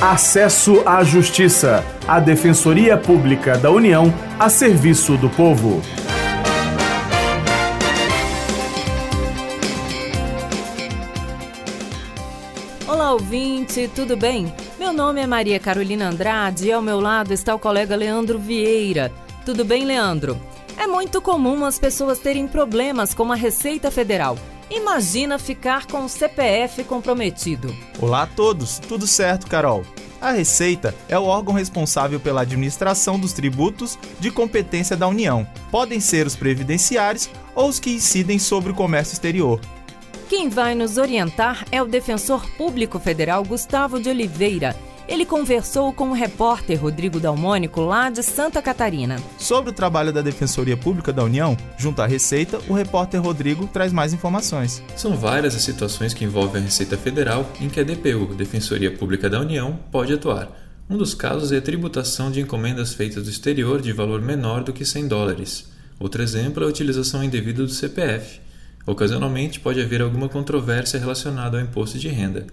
Acesso à Justiça, a Defensoria Pública da União a serviço do povo. Olá, ouvinte, tudo bem? Meu nome é Maria Carolina Andrade e ao meu lado está o colega Leandro Vieira. Tudo bem, Leandro? É muito comum as pessoas terem problemas com a Receita Federal. Imagina ficar com o CPF comprometido. Olá a todos, tudo certo, Carol? A Receita é o órgão responsável pela administração dos tributos de competência da União. Podem ser os previdenciários ou os que incidem sobre o comércio exterior. Quem vai nos orientar é o defensor público federal Gustavo de Oliveira. Ele conversou com o repórter Rodrigo Dalmônico, lá de Santa Catarina. Sobre o trabalho da Defensoria Pública da União, junto à Receita, o repórter Rodrigo traz mais informações. São várias as situações que envolvem a Receita Federal em que a DPU, Defensoria Pública da União, pode atuar. Um dos casos é a tributação de encomendas feitas do exterior de valor menor do que 100 dólares. Outro exemplo é a utilização indevida do CPF. Ocasionalmente pode haver alguma controvérsia relacionada ao imposto de renda.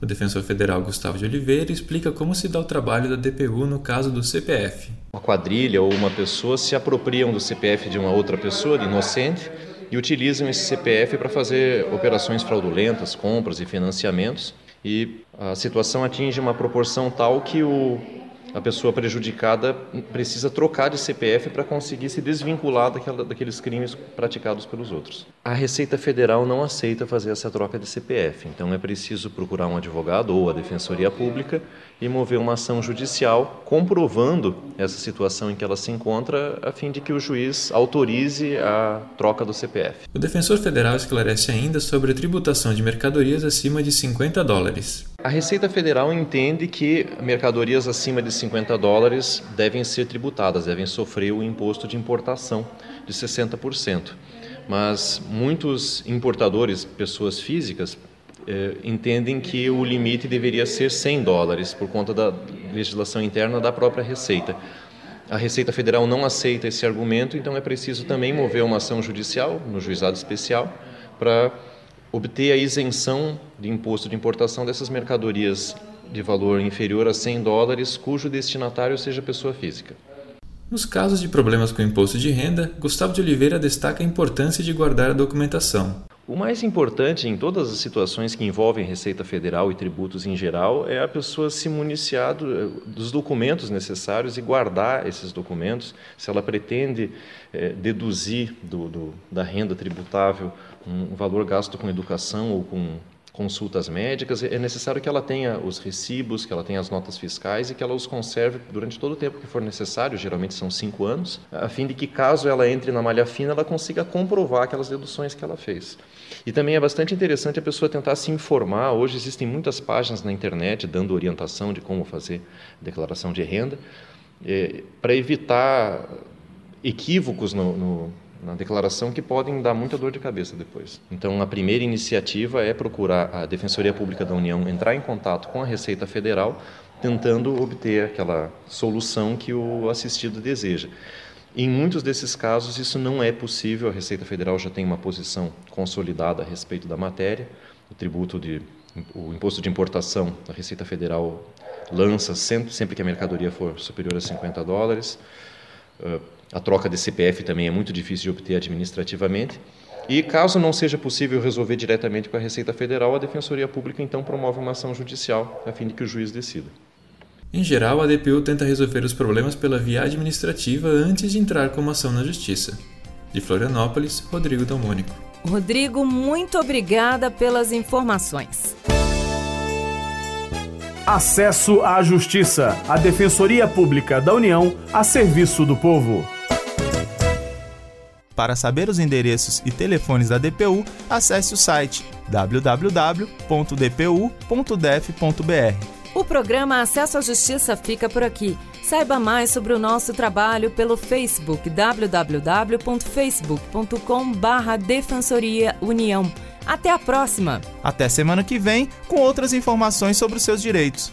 O defensor federal Gustavo de Oliveira explica como se dá o trabalho da DPU no caso do CPF. Uma quadrilha ou uma pessoa se apropriam do CPF de uma outra pessoa, inocente, e utilizam esse CPF para fazer operações fraudulentas, compras e financiamentos. E a situação atinge uma proporção tal que o a pessoa prejudicada precisa trocar de CPF para conseguir se desvincular daquela, daqueles crimes praticados pelos outros. A Receita Federal não aceita fazer essa troca de CPF, então é preciso procurar um advogado ou a Defensoria Pública e mover uma ação judicial comprovando essa situação em que ela se encontra, a fim de que o juiz autorize a troca do CPF. O defensor federal esclarece ainda sobre a tributação de mercadorias acima de 50 dólares. A Receita Federal entende que mercadorias acima de 50 dólares devem ser tributadas, devem sofrer o imposto de importação de 60%. Mas muitos importadores, pessoas físicas, eh, entendem que o limite deveria ser 100 dólares por conta da legislação interna da própria Receita. A Receita Federal não aceita esse argumento, então é preciso também mover uma ação judicial no juizado especial para obter a isenção de imposto de importação dessas mercadorias de valor inferior a 100 dólares, cujo destinatário seja pessoa física. Nos casos de problemas com imposto de renda, Gustavo de Oliveira destaca a importância de guardar a documentação. O mais importante em todas as situações que envolvem Receita Federal e tributos em geral é a pessoa se municiar do, dos documentos necessários e guardar esses documentos. Se ela pretende é, deduzir do, do, da renda tributável um valor gasto com educação ou com consultas médicas, é necessário que ela tenha os recibos, que ela tenha as notas fiscais e que ela os conserve durante todo o tempo que for necessário, geralmente são cinco anos, a fim de que, caso ela entre na malha fina, ela consiga comprovar aquelas deduções que ela fez. E também é bastante interessante a pessoa tentar se informar. Hoje existem muitas páginas na internet dando orientação de como fazer declaração de renda, é, para evitar equívocos no, no na declaração que podem dar muita dor de cabeça depois. Então, a primeira iniciativa é procurar a Defensoria Pública da União entrar em contato com a Receita Federal, tentando obter aquela solução que o assistido deseja. Em muitos desses casos, isso não é possível. A Receita Federal já tem uma posição consolidada a respeito da matéria. O tributo de o imposto de importação, a Receita Federal lança sempre, sempre que a mercadoria for superior a 50 dólares. Uh, a troca de CPF também é muito difícil de obter administrativamente. E caso não seja possível resolver diretamente com a Receita Federal, a Defensoria Pública então promove uma ação judicial a fim de que o juiz decida. Em geral, a DPU tenta resolver os problemas pela via administrativa antes de entrar com uma ação na Justiça. De Florianópolis, Rodrigo Dalmônico. Rodrigo, muito obrigada pelas informações. Acesso à Justiça, a Defensoria Pública da União a serviço do povo. Para saber os endereços e telefones da DPU, acesse o site www.dpu.def.br. O programa Acesso à Justiça fica por aqui. Saiba mais sobre o nosso trabalho pelo Facebook www.facebook.com/barra Defensoria União. Até a próxima! Até semana que vem com outras informações sobre os seus direitos.